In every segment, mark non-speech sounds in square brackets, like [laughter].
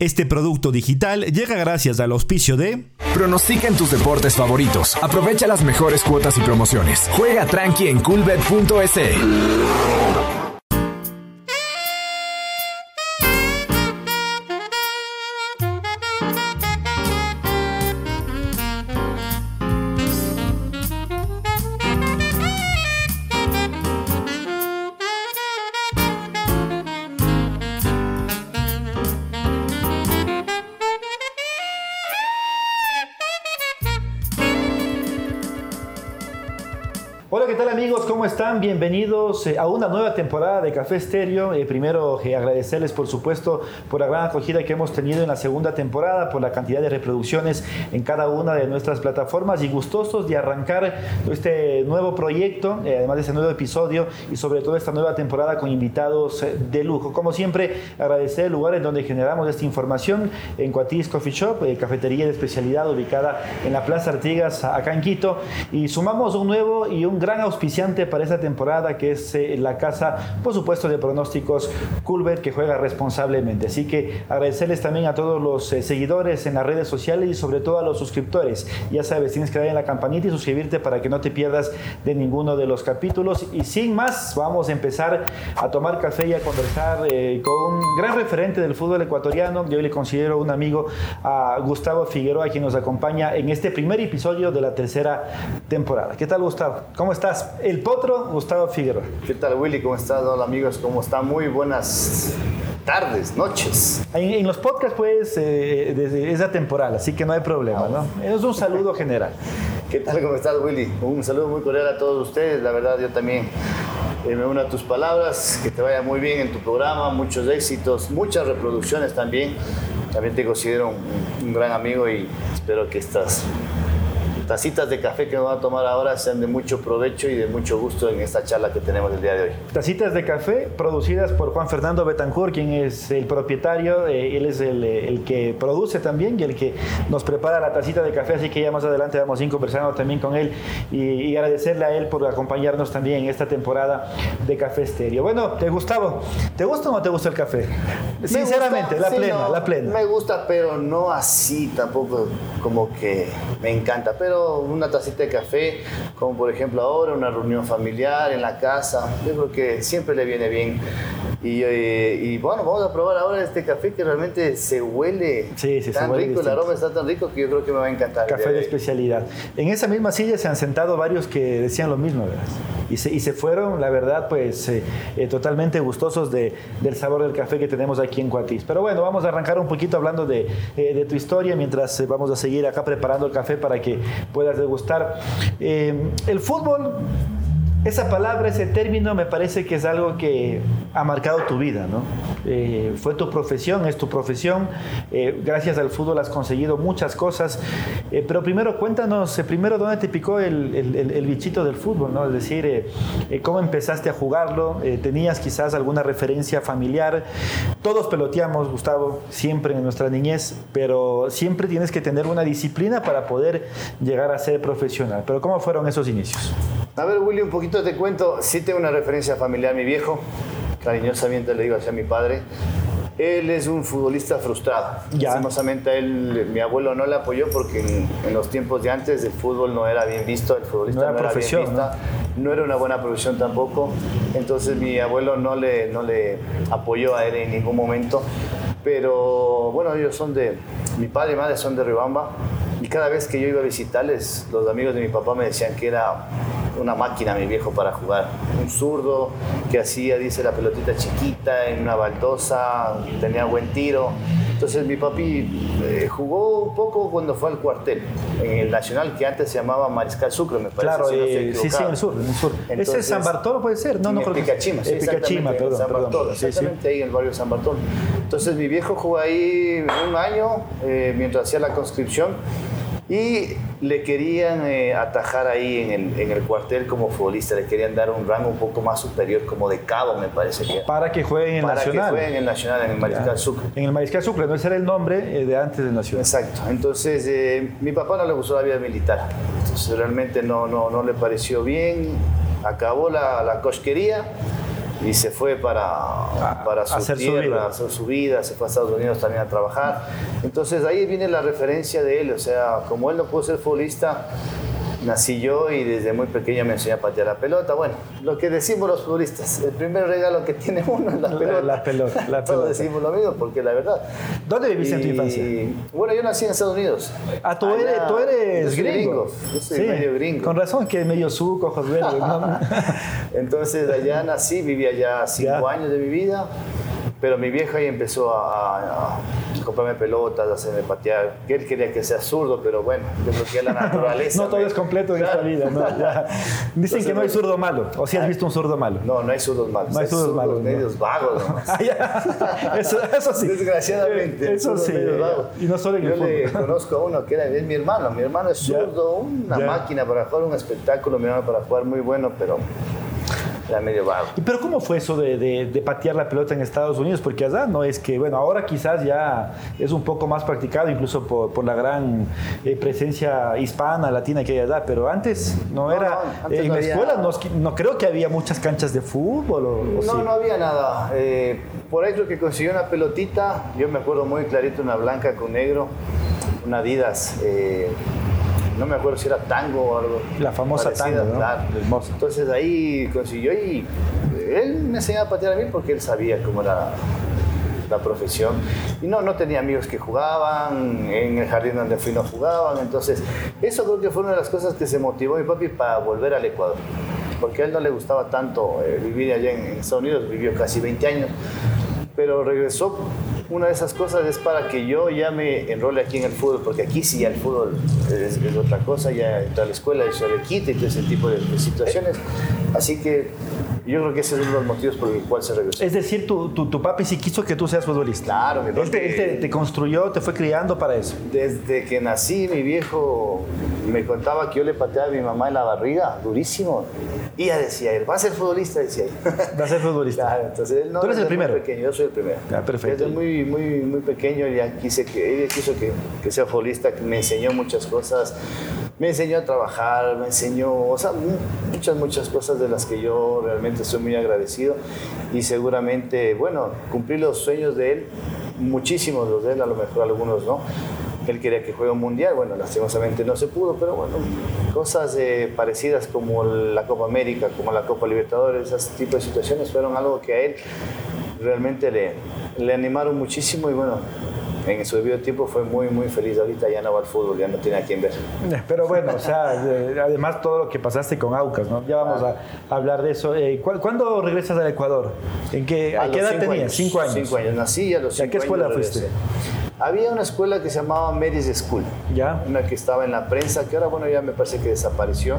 Este producto digital llega gracias al auspicio de Pronostica en tus deportes favoritos. Aprovecha las mejores cuotas y promociones. Juega tranqui en coolbet.es. Bienvenidos eh, a una nueva temporada de Café Estéreo. Eh, primero, eh, agradecerles, por supuesto, por la gran acogida que hemos tenido en la segunda temporada, por la cantidad de reproducciones en cada una de nuestras plataformas y gustosos de arrancar este nuevo proyecto, además de este nuevo episodio y sobre todo esta nueva temporada con invitados de lujo. Como siempre, agradecer el lugar en donde generamos esta información en Cuatis Coffee Shop, cafetería de especialidad ubicada en la Plaza Artigas, acá en Quito, y sumamos un nuevo y un gran auspiciante para esta temporada, que es eh, la casa, por supuesto, de pronósticos Culbert, que juega responsablemente. Así que agradecerles también a todos los eh, seguidores en las redes sociales y sobre todo a los suscriptores. Ya sabes, tienes que darle en la campanita y suscribirte para que no te pierdas de ninguno de los capítulos. Y sin más, vamos a empezar a tomar café y a conversar eh, con un gran referente del fútbol ecuatoriano. Yo le considero un amigo a Gustavo Figueroa, quien nos acompaña en este primer episodio de la tercera temporada. ¿Qué tal, Gustavo? ¿Cómo estás? El potro, Gustavo Figueroa. ¿Qué tal, Willy? ¿Cómo estás? Hola, amigos. ¿Cómo están? Muy buenas tardes, noches. En, los podcasts, pues, eh, desde esa temporada, así que no hay problema, ¿no? Es un saludo general. [laughs] ¿Qué tal? ¿Cómo estás, Willy? Un saludo muy cordial a todos ustedes. La verdad, yo también eh, me uno a tus palabras. Que te vaya muy bien en tu programa, muchos éxitos, muchas reproducciones también. También te considero un, un gran amigo y espero que estás tacitas de café que me voy a tomar ahora sean de mucho provecho y de mucho gusto en esta charla que tenemos el día de hoy. Tacitas de café producidas por Juan Fernando Betancourt, quien es el propietario, eh, él es el, el, que produce también y el que nos prepara la tacita de café, así que ya más adelante vamos a ir conversando también con él y, y agradecerle a él por acompañarnos también en esta temporada de Café Estéreo. Bueno, ¿te Gustavo, ¿te gusta o no te gusta el café? Sinceramente, la plena, la plena. Me gusta, pero no así tampoco como que me encanta, pero una tacita de café, como por ejemplo ahora una reunión familiar en la casa, yo creo que siempre le viene bien. Y, eh, bueno, vamos a probar ahora este café que realmente se huele sí, tan rico, el aroma está tan rico que yo creo que me va a encantar. Café de, especialidad. En esa misma silla se han sentado varios que decían lo mismo, ¿verdad? Y se, y se fueron, la verdad, pues eh, eh, totalmente gustosos de, del sabor del café que tenemos aquí en Cuatis. Pero bueno, vamos a arrancar un poquito hablando de, de tu historia mientras vamos a seguir acá preparando el café para que puedas degustar. el fútbol esa palabra, ese término, me parece que es algo que ha marcado tu vida, ¿no? Eh, fue tu profesión, es tu profesión. Eh, gracias al fútbol has conseguido muchas cosas. Eh, pero primero, cuéntanos, primero, ¿dónde te picó el, el, bichito del fútbol, ¿no? Es decir, ¿cómo empezaste a jugarlo? ¿Tenías quizás alguna referencia familiar? Todos peloteamos, Gustavo, siempre en nuestra niñez, pero siempre tienes que tener una disciplina para poder llegar a ser profesional. Pero ¿cómo fueron esos inicios? A ver, Willy, un poquito te cuento. Sí tengo una referencia familiar, mi viejo, cariñosamente le digo hacia mi padre. Él es un futbolista frustrado. Ya. a él, mi abuelo no le apoyó porque en, los tiempos de antes el fútbol no era bien visto, el futbolista no era, profesión, bien visto, ¿no? era una buena profesión tampoco. Entonces mi abuelo no le, no le apoyó a él en ningún momento. Pero bueno, ellos son de, mi padre y madre son de Ribamba y cada vez que yo iba a visitarles, los amigos de mi papá me decían que era una máquina mi viejo para jugar. Un zurdo que hacía, dice, la pelotita chiquita en una baldosa, tenía buen tiro. Entonces mi papi eh, jugó un poco cuando fue al cuartel, en el Nacional que antes se llamaba Mariscal Sucre, me parece. Claro, eh, sí, sí, en el sur. En el sur. Ese es San Bartolo puede ser, no, no creo Picachima, sí, Picachima, perdón, San Bartolo, exactamente ahí en el barrio San Bartolo. Entonces mi viejo jugó ahí un año eh, mientras hacía la conscripción y le querían eh, atajar ahí en el, en el, cuartel como futbolista, le querían dar un rango un poco más superior, como de cabo, me parece que Para que juegue en el Nacional. Para que en el Nacional, en el Mariscal Sucre. En el Mariscal Sucre, no ese era el nombre eh, de antes del Nacional. Exacto. Entonces, eh, mi papá no le gustó la vida militar. Entonces, realmente no, no, no le pareció bien. Acabó la, la cosquería y se fue para, para su hacer tierra, su vida. hacer su vida, se fue a Estados Unidos también a trabajar. Entonces ahí viene la referencia de él, o sea, como él no pudo ser futbolista, nací yo y desde muy pequeño me enseñé a patear la pelota. Bueno, lo que decimos los futbolistas, el primer regalo que tiene uno es la La- pelota. la pelota, la Todos pelota. decimos lo mismo porque la verdad. ¿Dónde viviste en tu infancia? Bueno, yo nací en Estados Unidos. Ah, tú Allá- eres, tú eres yo soy gringo. Yo soy medio gringo. Con razón que es medio suco, ojos verdes. ¿no? [laughs] Entonces allá nací, viví allá cinco Ya. años de mi vida, pero mi vieja ahí empezó a, a- a comprarme pelotas, hacerme patear, que él quería que sea zurdo, pero bueno, yo creo que es la [laughs] naturaleza. no todo es completo en esta vida. ¿no? Ya. [laughs] Dicen que no hay zurdo malo. O si has visto un zurdo malo. No, no hay zurdos malos, No hay zurdos malos, no. medios vagos nomás. [laughs] Ah. Eso, eso sí. Desgraciadamente. Eso zurdos sí. Y no solo en Yo el le conozco a uno que era, es mi hermano. Mi hermano es zurdo, una máquina para jugar un espectáculo, mi hermano para jugar muy bueno, pero era medio vago. ¿Y Pero ¿cómo fue eso de, de- de patear la pelota en Estados Unidos? Porque allá no es que, bueno, ahora quizás ya es un poco más practicado, incluso por, por la gran eh, presencia hispana, latina que hay allá, pero antes no, No, era, no, antes en no la había- escuela no, creo que había muchas canchas de fútbol o, o No, sí. no había nada. Eh, por ahí creo que consiguió una pelotita. Yo me acuerdo muy clarito, una blanca con negro, una Adidas. Eh, no me acuerdo si era tango o algo. La famosa tango, ¿no? claro. Hermosa. Entonces ahí consiguió y él me enseñaba a patear a mí porque él sabía cómo era la profesión. Y no, no tenía amigos que jugaban, en el jardín donde fui no jugaban. Entonces, eso creo que fue una de las cosas que se motivó a mi papi para volver al Ecuador. Porque a él no le gustaba tanto eh, vivir allá en, en Estados Unidos, vivió casi 20 años. Pero regresó. Una de esas cosas es para que yo ya me enrole aquí en el fútbol, porque aquí sí ya el fútbol es, otra cosa, ya entra a la escuela y se le quita y todo ese tipo de situaciones. Así que yo creo que ese es uno de los motivos por el cual se regresó. Es decir, tu, tu, tu papi sí quiso que tú seas futbolista. Claro, mi Él te, papi- él te- te construyó, te fue criando para eso. Desde que nací, mi viejo me contaba que yo le pateaba a mi mamá en la barriga, durísimo. Y ella decía, él va a ser futbolista, decía ella. [laughs] Va a ser futbolista. Claro, entonces él no Tú eres el primero. pequeño, yo soy el primero. Ah, perfecto. Desde muy, muy, muy pequeño ya quise que, él quiso que, que sea futbolista, que me enseñó muchas cosas. Me enseñó a trabajar, me enseñó, o sea, mu- muchas, muchas cosas de las que yo realmente estoy muy agradecido. Y seguramente, bueno, cumplí los sueños de él, muchísimos los de él, a lo mejor algunos no. Él quería que juegue un mundial, bueno, lastimosamente no se pudo, pero bueno, cosas eh, parecidas como la Copa América, como la Copa Libertadores, ese tipo de situaciones fueron algo que a él realmente le, le animaron muchísimo y bueno, en su debido tiempo fue muy, muy feliz. Ahorita ya no va al fútbol, ya no tiene a quien ver. Pero bueno, o sea, además todo lo que pasaste con Aucas, ¿no? Ya vamos a hablar de eso. Eh, ¿cu- ¿Cuándo regresas al Ecuador? ¿En qué, ¿A, qué edad cinco tenías? Cinco años. Cinco años. Nací a los ¿Y a cinco qué escuela años fuiste? Había una escuela que se llamaba Mary's School. ¿Ya? Una que estaba en la prensa, que ahora, bueno, ya me parece que desapareció.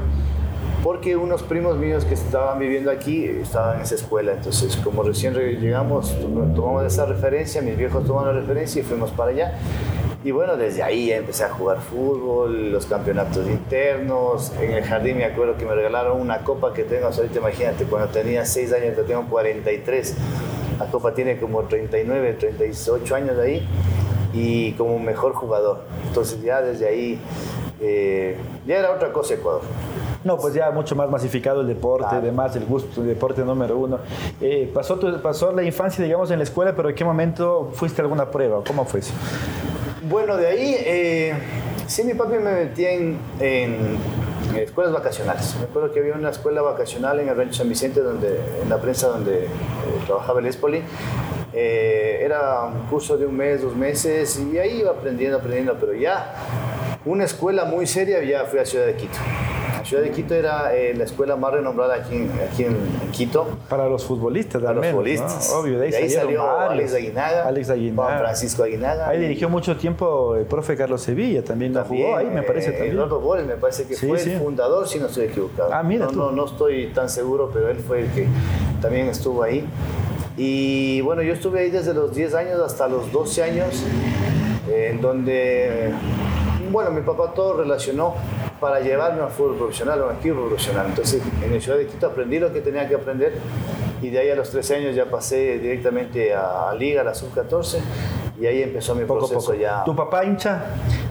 Porque unos primos míos que estaban viviendo aquí estaban en esa escuela. Entonces, como recién re- llegamos, tom- tomamos esa referencia, mis viejos tomaron la referencia y fuimos para allá. Y bueno, desde ahí ya empecé a jugar fútbol, los campeonatos internos. En el jardín me acuerdo que me regalaron una copa que tengo, ahorita imagínate, cuando tenía 6 años, que tengo 43. La copa tiene como 39, 38 años de ahí y como mejor jugador. Entonces ya desde ahí eh, ya era otra cosa Ecuador. No, pues ya mucho más masificado el deporte, Claro. además el gusto, el deporte número uno. Eh, pasó, tu- pasó la infancia, digamos, en la escuela, pero ¿en qué momento fuiste a alguna prueba? ¿Cómo fue eso? Bueno, de ahí eh, sí mi papi me metía en, en escuelas vacacionales. Me acuerdo que había una escuela vacacional en el Rancho San Vicente, donde, en la prensa donde eh, trabajaba el Espoli. Eh, era un curso de un mes, dos meses, y ahí iba aprendiendo, aprendiendo, pero ya una escuela muy seria ya fui a Ciudad de Quito. Ciudad de Quito era eh, la escuela más renombrada aquí en, aquí en Quito. Para los futbolistas, Para al los futbolistas. ¿no? Obvio, de ahí, De ahí salió varios. Alex Aguinaga, Alex Aguinaga. Juan Francisco Aguinaga. Ahí y- dirigió mucho tiempo el profe Carlos Sevilla, también, también, jugó ahí, me parece eh, también. Eduardo Boles me parece que Sí, fue sí. el fundador, si no estoy equivocado. Ah, mira no, tú. no, no estoy tan seguro, pero él fue el que también estuvo ahí. Y bueno, yo estuve ahí desde los 10 años hasta los 12 años, eh, en donde, bueno, mi papá todo relacionó para llevarme al fútbol profesional, a un equipo profesional. Entonces, en el Ciudad de aprendí lo que tenía que aprender y de ahí a los 13 años ya pasé directamente a, a Liga, a la Sub-14 Y ahí empezó mi Poco a proceso poco. ya ¿Tu papá hincha?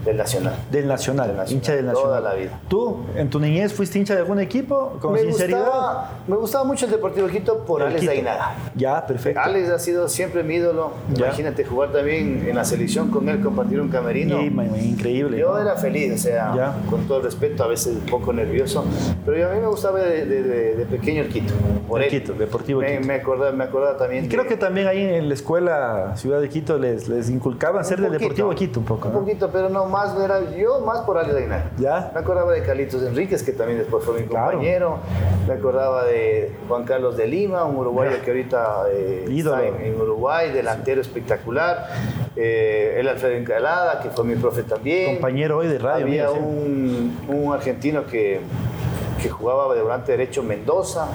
del Nacional. Del Nacional, Del Nacional, hincha del Nacional. toda la vida. ¿Tú, en tu niñez, fuiste hincha de algún equipo? Con me, sinceridad. gustaba, me gustaba mucho el Deportivo Quito por El Alex. Aguinaga. Ya, perfecto. Alex ha sido siempre mi ídolo. Ya. Imagínate jugar también en la selección con él, compartir un camerino. Ma- increíble. Yo ¿no? era feliz, o sea, Ya. con todo el respeto, a veces un poco nervioso, pero yo- a mí me gustaba de, de- de- de pequeño el Quito. Por El. Quito, Deportivo me, Quito. Me acordaba, me acordaba también. Y creo que también ahí en la escuela Ciudad de Quito les, les inculcaban ser del Deportivo Quito un poco. Un ¿no? poquito, pero no más, era yo más por Alex Aguinaga. Ya. Me acordaba de Carlitos Enríquez, que también después fue mi Claro. compañero. Me acordaba de Juan Carlos de Lima, un uruguayo que ahorita eh, está en, en Uruguay, delantero espectacular. Eh, el Alfredo Encalada, que fue mi profe también. Compañero hoy de radio. Había mira, sí. un, un argentino que, que jugaba de volante derecho Mendoza,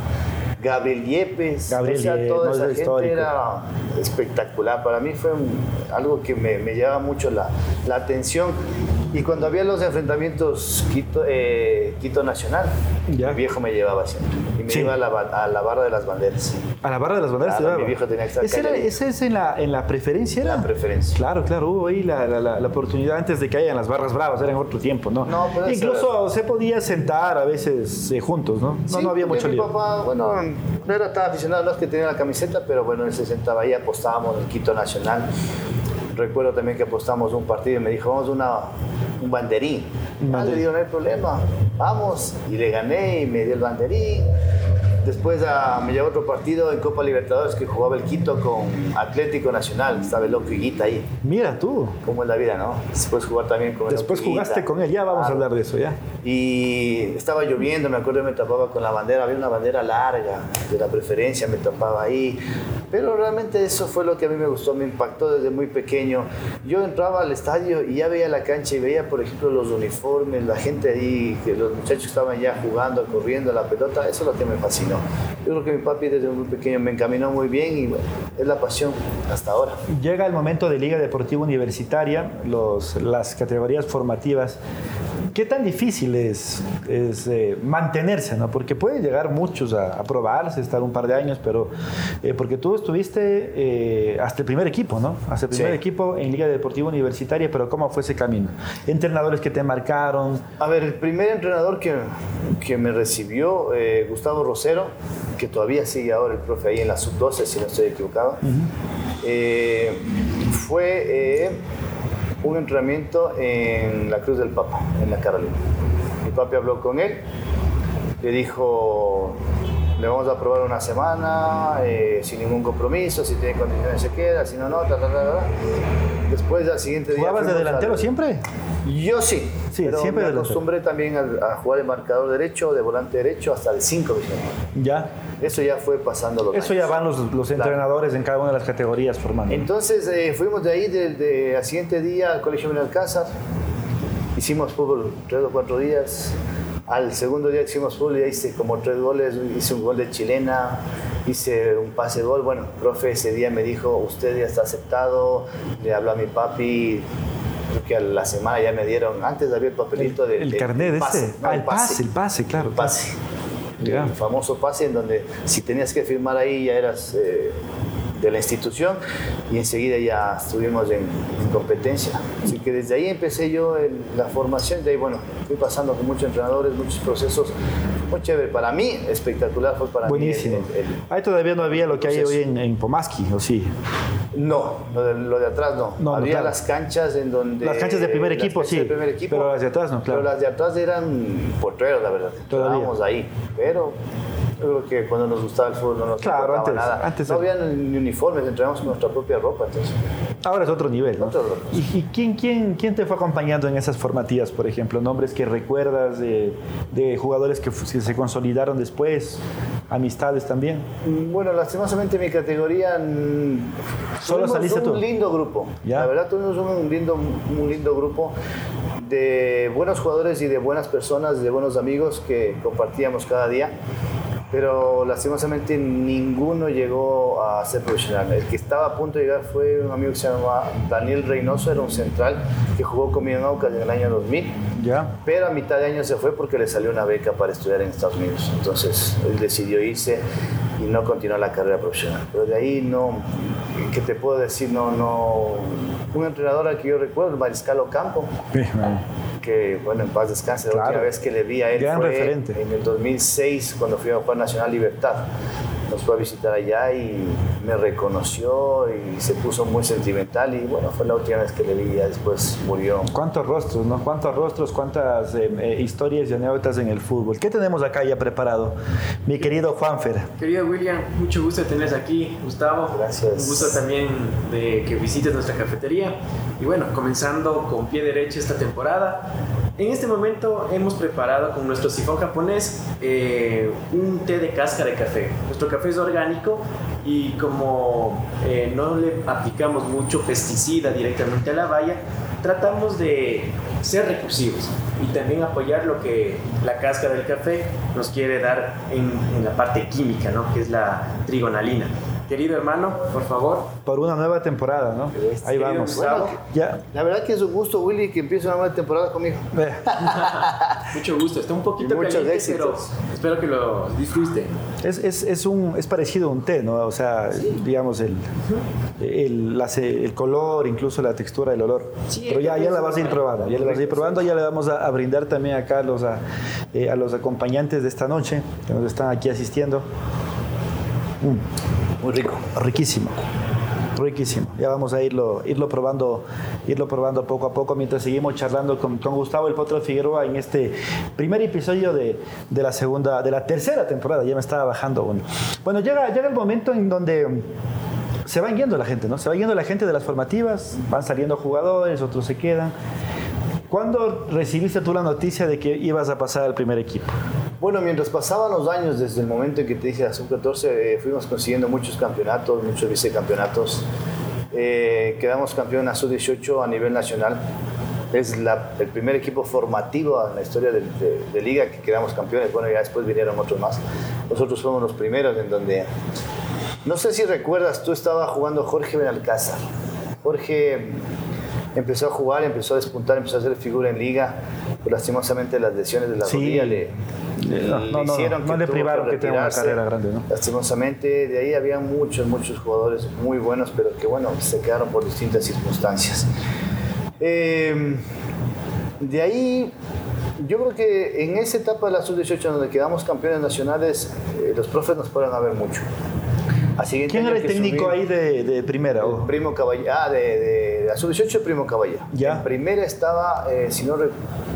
Gabriel Yepes, Gabriel o sea, Yepes, toda esa es gente histórico. era espectacular. Para mí fue algo que me, me llama mucho la, la atención. Y cuando había los enfrentamientos Quito, eh, Quito Nacional, Ya. mi viejo me llevaba siempre. Y me Sí. iba a la, ba- a la barra de las banderas. A la barra de las banderas Claro, te mi viejo tenía que estar ¿Ese, era, ese es en la, en la preferencia? Era? La preferencia. Claro, claro, hubo ahí la, la- la- oportunidad antes de que hayan las barras bravas, era en otro tiempo, ¿no? No, Incluso se podía sentar a veces eh, juntos, ¿no? No, Sí, no había mucho mi lío. papá, bueno, no era tan aficionado, no es que tenía la camiseta, pero bueno, él se sentaba ahí, apostábamos en Quito Nacional. Recuerdo también que apostamos un partido y me dijo, vamos a una, un banderín. Ah, le digo, no hay problema, vamos. Y le gané y me dio el banderín. Después me llevó otro partido en Copa Libertadores que jugaba el Quito con Atlético Nacional. Estaba el loco Higuita ahí. Mira tú, Como es la vida, ¿no? Después jugar también con el después Loco jugaste Higuita. con él, ya vamos a hablar de eso, ya. Y estaba lloviendo, me acuerdo, me tapaba con la bandera, había una bandera larga de la preferencia, me tapaba ahí. Pero realmente eso fue lo que a mí me gustó, me impactó desde muy pequeño. Yo entraba al estadio y ya veía la cancha y veía, por ejemplo, los uniformes, la gente ahí, que los muchachos estaban ya jugando, corriendo la pelota, eso es lo que me fascinó. Yo creo que mi papi desde muy pequeño me encaminó muy bien y es la pasión hasta ahora. Llega el momento de Liga Deportiva Universitaria, los, las categorías formativas. ¿Qué tan difícil es, es, eh, mantenerse? ¿no? Porque pueden llegar muchos a, a probarse, estar un par de años, pero eh, porque tú estuviste eh, hasta el primer equipo, ¿no? Hasta el primer Sí. equipo en Liga Deportiva Universitaria, pero ¿cómo fue ese camino? Entrenadores que te marcaron, A ver, el primer entrenador que, que me recibió, Gustavo Rosero, que todavía sigue ahora el profe ahí en la sub-12, si no estoy equivocado, fue un entrenamiento en la Cruz del Papa, en la Carolina. Mi papi habló con él, le dijo, le vamos a probar una semana, eh, sin ningún compromiso, si tiene condiciones se queda, si no, no, ta, ta, ta, ta. Después al siguiente día... ¿jugabas de delantero al- siempre? yo sí, Sí, pero siempre me acostumbré también a, a jugar de marcador derecho, de volante derecho, hasta el 5. Ya. Eso ya fue pasando los Eso ya años. van los, los entrenadores en cada una de las categorías formando. Entonces eh, fuimos de ahí, del de, al siguiente día al Colegio Benalcázar, hicimos fútbol tres o cuatro días. Al segundo día hicimos fútbol ya hice como tres goles, hice un gol de chilena, hice un pase de gol. Bueno, profe ese día me dijo, usted ya está aceptado, le habló a mi papi, creo que a la semana ya me dieron, antes había el papelito del el del carnet pase, ese. no, ah, el pase, el pase, claro. el pase. El famoso pase en donde si tenías que firmar ahí ya eras eh, de la institución y enseguida ya estuvimos en, en competencia. Así que desde ahí empecé yo en la formación, de ahí bueno, fui pasando con muchos entrenadores, muchos procesos, muy chévere. Para mí, espectacular fue para Buenísimo. mí. el- Ahí todavía no había lo que hay hoy en, en Pomaski, ¿o sí? no, lo de, lo de atrás no. Había las canchas en donde... Las canchas de primer equipo, sí, de primer equipo, pero las de atrás no, claro. Pero las de atrás eran potreros, la verdad. Todavía. Estábamos ahí, pero yo creo que cuando nos gustaba el fútbol no nos Claro, antes- nada. antes no había ni uniformes, entrenamos con nuestra propia ropa, entonces... Ahora es otro nivel, ¿no? Otro. ¿Y, y quién, quién, quién te fue acompañando en esas formativas, por ejemplo? ¿Nombres que recuerdas de, de jugadores que, se consolidaron después? ¿Amistades también? Bueno, lastimosamente mi categoría mm, Solo saliste un tú. lindo grupo. Ya. La verdad tuvimos un lindo, un lindo grupo de buenos jugadores y de buenas personas, de buenos amigos que compartíamos cada día. Pero lastimosamente ninguno llegó a ser profesional. El que estaba a punto de llegar fue un amigo que se llamaba Daniel Reynoso, era un central que jugó conmigo en Aucas en el año 2000. ¿Ya? Pero a mitad de año se fue porque le salió una beca para estudiar en Estados Unidos. Entonces él decidió irse y no continuó la carrera profesional. Pero de ahí no, ¿qué te puedo decir? No, no, un entrenador al que yo recuerdo, el Mariscal Ocampo, que, bueno, en paz descanse, la última vez que le vi a él fue en el 2006, cuando fui a jugar Nacional Libertad nos fue a visitar allá y me reconoció y se puso muy sentimental y bueno, fue la última vez que le vi, ya después murió. ¿Cuántos rostros, no? ¿Cuántos rostros, cuántas eh, eh, historias y anécdotas en el fútbol? ¿Qué tenemos acá ya preparado? Mi querido Juanfer. Querido William, mucho gusto de tenerles aquí. Gustavo, gracias. Un gusto también de que visites nuestra cafetería. Y bueno, comenzando con pie derecho esta temporada, en este momento hemos preparado con nuestro sifón japonés eh, un té de cáscara de café. Nuestro café es orgánico y como eh, no le aplicamos mucho pesticida directamente a la valla, tratamos de ser recursivos y también apoyar lo que la cáscara del café nos quiere dar en, en la parte química, ¿no? que es la trigonalina. Querido hermano, por favor. Por una nueva temporada, ¿no? Ahí vamos. ya. La verdad que es un gusto, Willy, que empiece una nueva temporada conmigo. [laughs] Mucho gusto. Está un poquito muchos caliente, pero espero que lo disfrute. Es, es, es, un, es parecido a un té, ¿no? O sea, digamos, el, el, el, color, incluso la textura, el olor. pero ya, ya la vas a ir probando. Ya la vas a ir probando. Ya le vamos a, brindar también acá a los, a, eh, a los acompañantes de esta noche que nos están aquí asistiendo. Mm. Muy rico. Riquísimo. Riquísimo. Ya vamos a irlo, irlo probando, irlo probando poco a poco mientras seguimos charlando con, con Gustavo el Potro Figueroa en este primer episodio de, de, la segunda, de la tercera temporada. Ya me estaba bajando uno. Bueno, llega, llega el momento en donde se van yendo la gente, ¿no? Se va yendo la gente de las formativas, van saliendo jugadores, otros se quedan. ¿Cuándo recibiste tú la noticia de que ibas a pasar al primer equipo? Bueno, mientras pasaban los años, desde el momento en que te dije a sub-14, eh, fuimos consiguiendo muchos campeonatos, muchos vicecampeonatos. Eh, quedamos campeón a sub-18 a nivel nacional. Es el primer equipo formativo en la historia de, liga que quedamos campeones. Bueno, ya después vinieron otros más. Nosotros fuimos los primeros en donde... No sé si recuerdas, tú estabas jugando Jorge Benalcázar. Jorge empezó a jugar, empezó a despuntar, empezó a hacer figura en liga. Pero lastimosamente las lesiones de la rodilla le, no, hicieron no, le privaron que, tenga una carrera grande, ¿no? Lastimosamente, de ahí había muchos, muchos jugadores muy buenos, pero que bueno, se quedaron por distintas circunstancias. Em, de ahí, yo creo que en esa etapa de la sub-18 donde quedamos campeones nacionales, eh, los profes nos pueden ver mucho. ¿Quién era el técnico ahí de, de primera? Primo Caballero. Ah, de, de, la sub-18, Primo Caballero. Ya. En primera estaba, eh, si, no,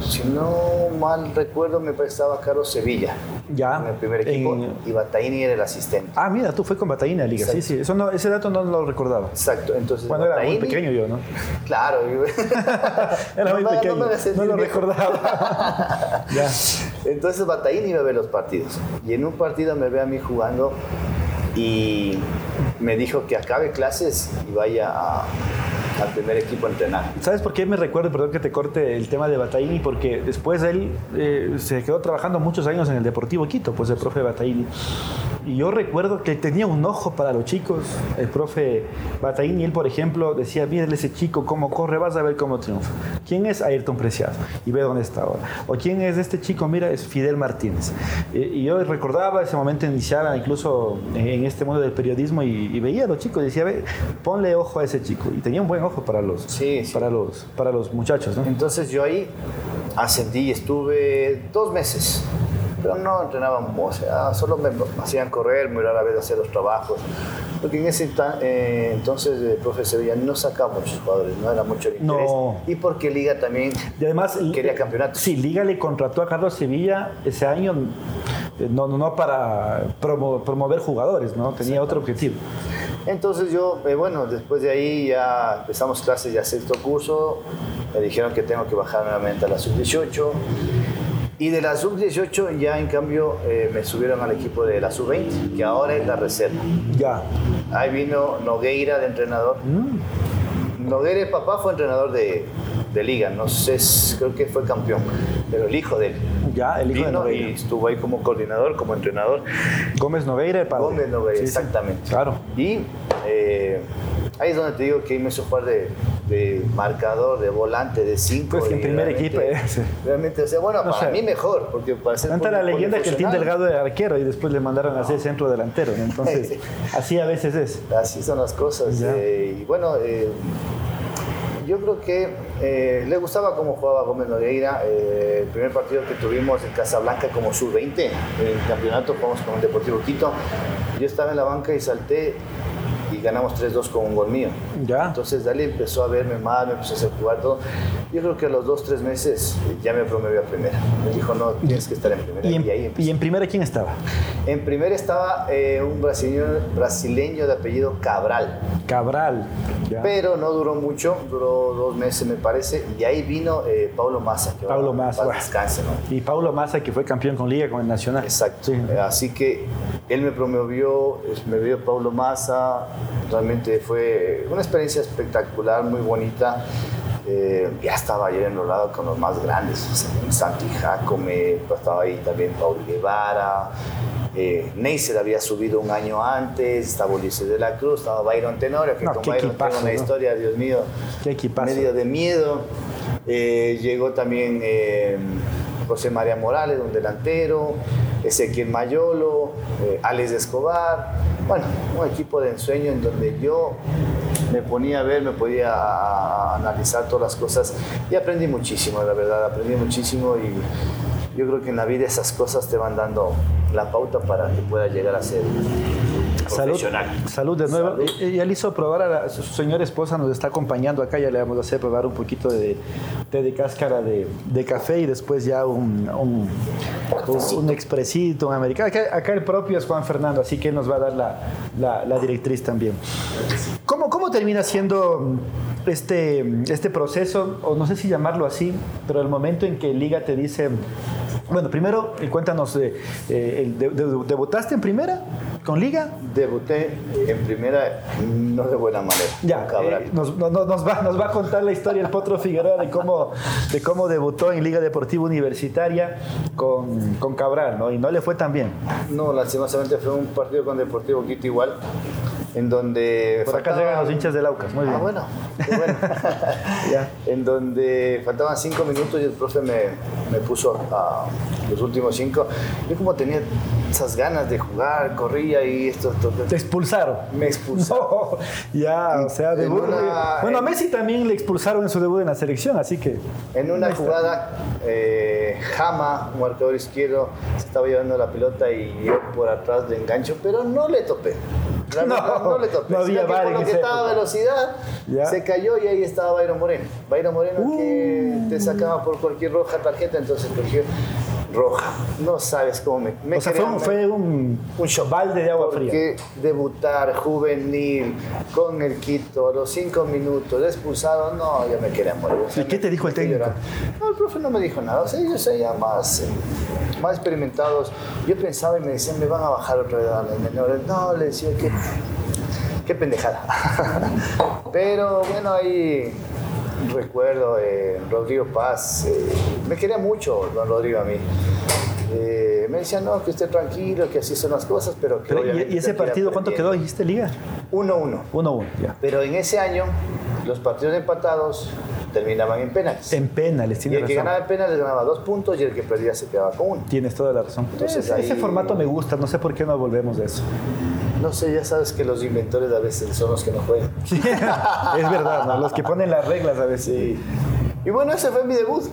si no mal recuerdo, me estaba Carlos Sevilla. Ya. En el primer equipo. Y Bataini era el asistente. Ah, mira, tú fue con Bataini a la liga. Sí, sí. Eso no, ese dato no lo recordaba. Exacto. Entonces, Cuando era muy pequeño yo, ¿no? [laughs] Claro. [laughs] era muy pequeño. No, lo recordaba. [laughs] ya. Entonces Bataini iba a ver los partidos. Y en un partido me ve a mí jugando y me dijo que acabe clases y vaya al primer equipo a entrenar. ¿Sabes por qué me recuerdo, perdón que te corte el tema de Bataini? Porque después él eh, se quedó trabajando muchos años en el Deportivo Quito, pues el profe Bataini. Y yo recuerdo que tenía un ojo para los chicos, el profe Bataini, él por ejemplo decía, mírale ese chico cómo corre, vas a ver cómo triunfa. ¿Quién es Ayrton Preciado? Y ve dónde está ahora. O quién es este chico, mira, es Fidel Martínez. Y yo recordaba ese momento iniciaba incluso en este mundo del periodismo y, veía a los chicos y decía, ve, ponle ojo a ese chico. Y tenía un buen ojo para los, sí, Para los, para los muchachos. ¿no? Entonces yo ahí ascendí, estuve dos meses pero no entrenaban, o sea, solo me hacían correr, muy rara vez hacer los trabajos. Porque en ese eh, entonces el profe Sevilla no sacaba muchos jugadores, no era mucho el interés. Y porque Liga también y además, quería campeonato. Sí, Liga le contrató a Carlos Sevilla ese año, eh, no, no para promover jugadores, ¿no? Tenía otro objetivo. Entonces yo, eh, bueno, después de ahí ya empezamos clases ya sexto curso, me dijeron que tengo que bajar nuevamente a la sub-18 y de la sub-18 ya en cambio eh, me subieron al equipo de la sub-20, que ahora es la reserva. Ya. Ahí vino Nogueira de entrenador. Mm. Nogueira, papá, fue entrenador de, de, liga, no sé, creo que fue campeón, pero el hijo de él. Ya, el hijo vino de Nogueira. Y estuvo ahí como coordinador, como entrenador. Gómez Nogueira, el padre. Gómez Nogueira, exactamente. claro. Y eh, Ahí es donde te digo que ahí me hizo jugar de, de marcador, de volante, de cinco. Pues que en primer equipo. Eh. Realmente, o sea, bueno, para mí mejor, porque para ser Tanta la leyenda que el Team Delgado de arquero y después le mandaron a hacer centro delantero. Entonces, [laughs] así a veces es. Así son las cosas. Eh, y bueno, eh, yo creo que eh, le gustaba cómo jugaba Gómez Nogueira. Eh, el primer partido que tuvimos en Casablanca como sub-20, en el campeonato jugamos con el Deportivo Quito. Yo estaba en la banca y salté y ganamos 3-2 con un gol mío. Ya. Entonces Dali empezó a verme mal, me empezó a hacer jugar todo. Yo creo que a los 2-3 meses ya me promovió a primera. Me dijo, no, tienes que estar en primera. ¿Y en, ahí ¿y en primera quién estaba? En primera estaba eh, un brasileño, brasileño de apellido Cabral. Cabral. Ya. Pero no duró mucho, duró dos meses me parece, y ahí vino eh, Paulo Massa. Que Paulo Massa. Descanse, ¿no? Y Paulo Massa que fue campeón con Liga, con el Nacional. Exacto. Sí. Eh, así que él me promovió, me vio Paulo Massa, realmente fue una experiencia espectacular, muy bonita. Eh, ya estaba yo enrolado con los más grandes, Santi Jacome, estaba ahí también Paul Guevara, eh, Neisser había subido un año antes, estaba Ulises de la Cruz, estaba Byron Tenorio, que No, con Byron equipazo, tengo una ¿no? historia, Dios mío, Qué equipazo. medio de miedo. Eh, llegó también eh, José María Morales, un delantero, Ezequiel Mayolo, eh, Alex Escobar. Bueno, un equipo de ensueño en donde yo me ponía a ver, me podía analizar todas las cosas y aprendí muchísimo, la verdad, aprendí muchísimo y yo creo que en la vida esas cosas te van dando la pauta para que puedas llegar a ser profesional. salud de nuevo. Salud. Y- le hizo probar a, la, su señora esposa, nos está acompañando acá, ya le vamos a hacer probar un poquito de té de cáscara de, de café y después ya un, un, un, un expresito, un americano. Acá, acá el propio es Juan Fernando, así que él nos va a dar la, la- la directriz también. ¿Cómo, ¿Cómo termina siendo este, este proceso, o no sé si llamarlo así, pero el momento en que Liga te dice, bueno, primero eh, cuéntanos, eh, eh, el de- de- ¿debutaste en primera con Liga? Debuté en primera, no de buena manera. Ya, eh, nos, no- no- nos va, nos va a contar la historia el Potro Figueroa de cómo, de cómo debutó en Liga Deportiva Universitaria con, con Cabral, ¿no? Y no le fue tan bien. No, lastimosamente fue un partido con Deportivo Quito igual, en donde... Por acá llegan los hinchas del Aucas, muy bien. Ah, bueno, qué [laughs] bueno. [laughs] Ya. En donde faltaban cinco minutos y el profe me, me puso a los últimos cinco. Yo como tenía esas ganas de jugar, corría y esto, esto- Te expulsaron. me expulsaron. [laughs] No, ya, o sea, debut. una- bueno, a Messi también le expulsaron en su debut en la selección, así que. En una jugada, eh, Jama, un marcador izquierdo, se estaba llevando la pelota y yo por atrás le engancho, pero no le topé. La No, verdad, no, le topé. no había que por lo que esa estaba a época. velocidad, Ya. se cayó y ahí estaba Byron Moreno. Byron Moreno que Uh. te sacaba por cualquier roja tarjeta, entonces cogió roja. No sabes cómo me... me o sea, fue un, fue un, un shock. balde de agua fría. Porque debutar juvenil con el Quito a los cinco minutos expulsado, no, yo me quería morir. O sea, ¿Y qué te dijo el técnico? No, el profe no me dijo nada. O sea, ellos ya más, eh, más experimentados. Yo pensaba y me decían, me van a bajar otra vez a los menores. No, le decía que. Qué pendejada. [laughs] Pero bueno, ahí recuerdo eh, Rodrigo Paz. eh, me quería mucho don Rodrigo a mí. Eh, me decía, no, que esté tranquilo, que así son las cosas, pero que Pero, ¿y, obviamente y ese partido cuánto quedó? ¿Dijiste Liga? 1-1. 1-1, ya. Pero en ese año, los partidos empatados terminaban en penales. En penales, y tienes el que ganaba en penales ganaba dos puntos y el que perdía se quedaba con uno. Tienes toda la razón. Entonces, ese, formato me gusta, no sé por qué no volvemos de eso. No sé, ya sabes que los inventores a veces son los que no juegan. Sí, [laughs] es verdad, ¿no? los que ponen las reglas a veces. Sí. Y bueno, ese fue mi debut.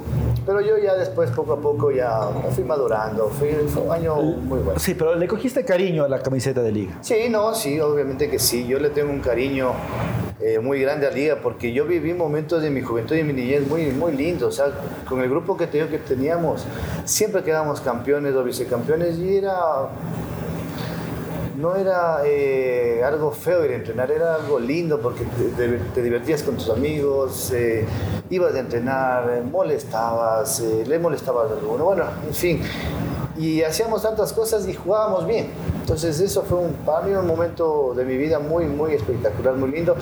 Pero yo ya después, poco a poco, ya fui madurando. Fui, fue un año muy bueno. Sí, pero le cogiste cariño a la camiseta de Liga. Sí, no, sí, obviamente que sí. Yo le tengo un cariño eh, muy grande a Liga porque yo viví momentos de mi juventud y mi niñez muy, muy lindos. O sea, con el grupo que te que teníamos, siempre quedábamos campeones o vicecampeones y era. No era eh, algo feo ir a entrenar, era algo lindo porque te, divertías con tus amigos, eh, ibas a entrenar, eh, molestabas, le molestabas a alguno, bueno, en fin. Y hacíamos tantas cosas y jugábamos bien. Entonces eso fue un, para mí un momento de mi vida muy, muy espectacular, muy lindo.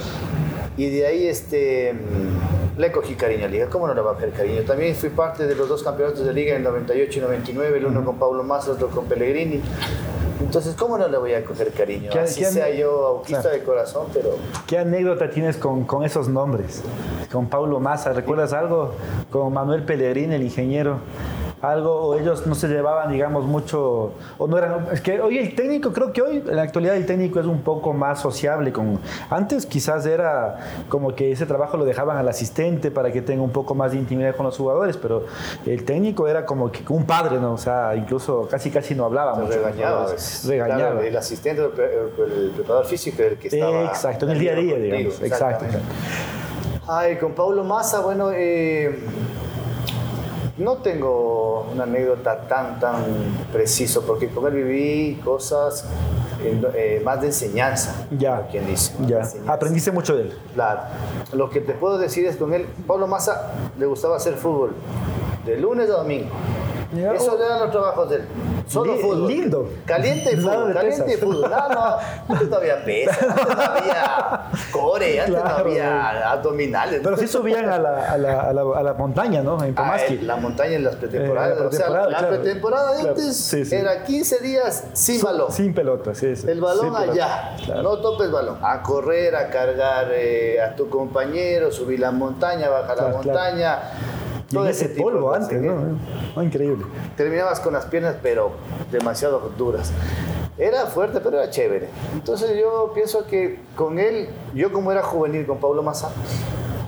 Y de ahí este, mm, le cogí cariño a Liga. ¿Cómo no le va a coger cariño? También fui parte de los dos campeonatos de Liga en el 98 y 99, el uno con Pablo Massa, el otro con Pellegrini. Entonces, ¿cómo no le voy a coger cariño? Así sea yo autista de corazón, pero... ¿Qué anécdota tienes con, con esos nombres? Con Paulo Massa, ¿recuerdas algo? Con Manuel Pellegrini, el ingeniero algo o ellos no se llevaban, digamos, mucho, o no eran, es que hoy el técnico, creo que hoy en la actualidad el técnico es un poco más sociable, con, antes quizás era como que ese trabajo lo dejaban al asistente para que tenga un poco más de intimidad con los jugadores, pero el técnico era como que un padre, ¿no? O sea, incluso casi casi no hablaba. mucho regañaba. regañaba. el asistente, el, preparador físico, el que estaba... Exacto, en el día a día, digamos. Exacto. Ay, con Massa, bueno, eh, no tengo una anécdota tan, tan preciso, porque con él viví cosas eh, más de enseñanza. Ya. Quien dice. Ya. Aprendiste mucho de él. Claro. Lo que te puedo decir es con él, Pablo Massa le gustaba hacer fútbol de lunes a domingo. Eso eran los trabajos de él. Solo fútbol. Lindo. Caliente y [laughs] fútbol. Caliente y fútbol. No, no. Antes no había pesa, antes no había core, antes no había abdominales. Pero sí subían a la, a la, a la, a la montaña, ¿no? En ah, la montaña en las pretemporadas. Eh, la o sea, la pretemporada de antes era 15 días sin balón. Sin pelota, sí. sí. El balón allá. No topes balón. A correr, a cargar eh, a tu compañero, subir la montaña, bajar la montaña todo ese, polvo antes, ¿no? ¿no? Increíble. Terminabas con las piernas, pero demasiado duras. Era fuerte, pero era chévere. Entonces yo pienso que con él, yo como era juvenil con Pablo Massa,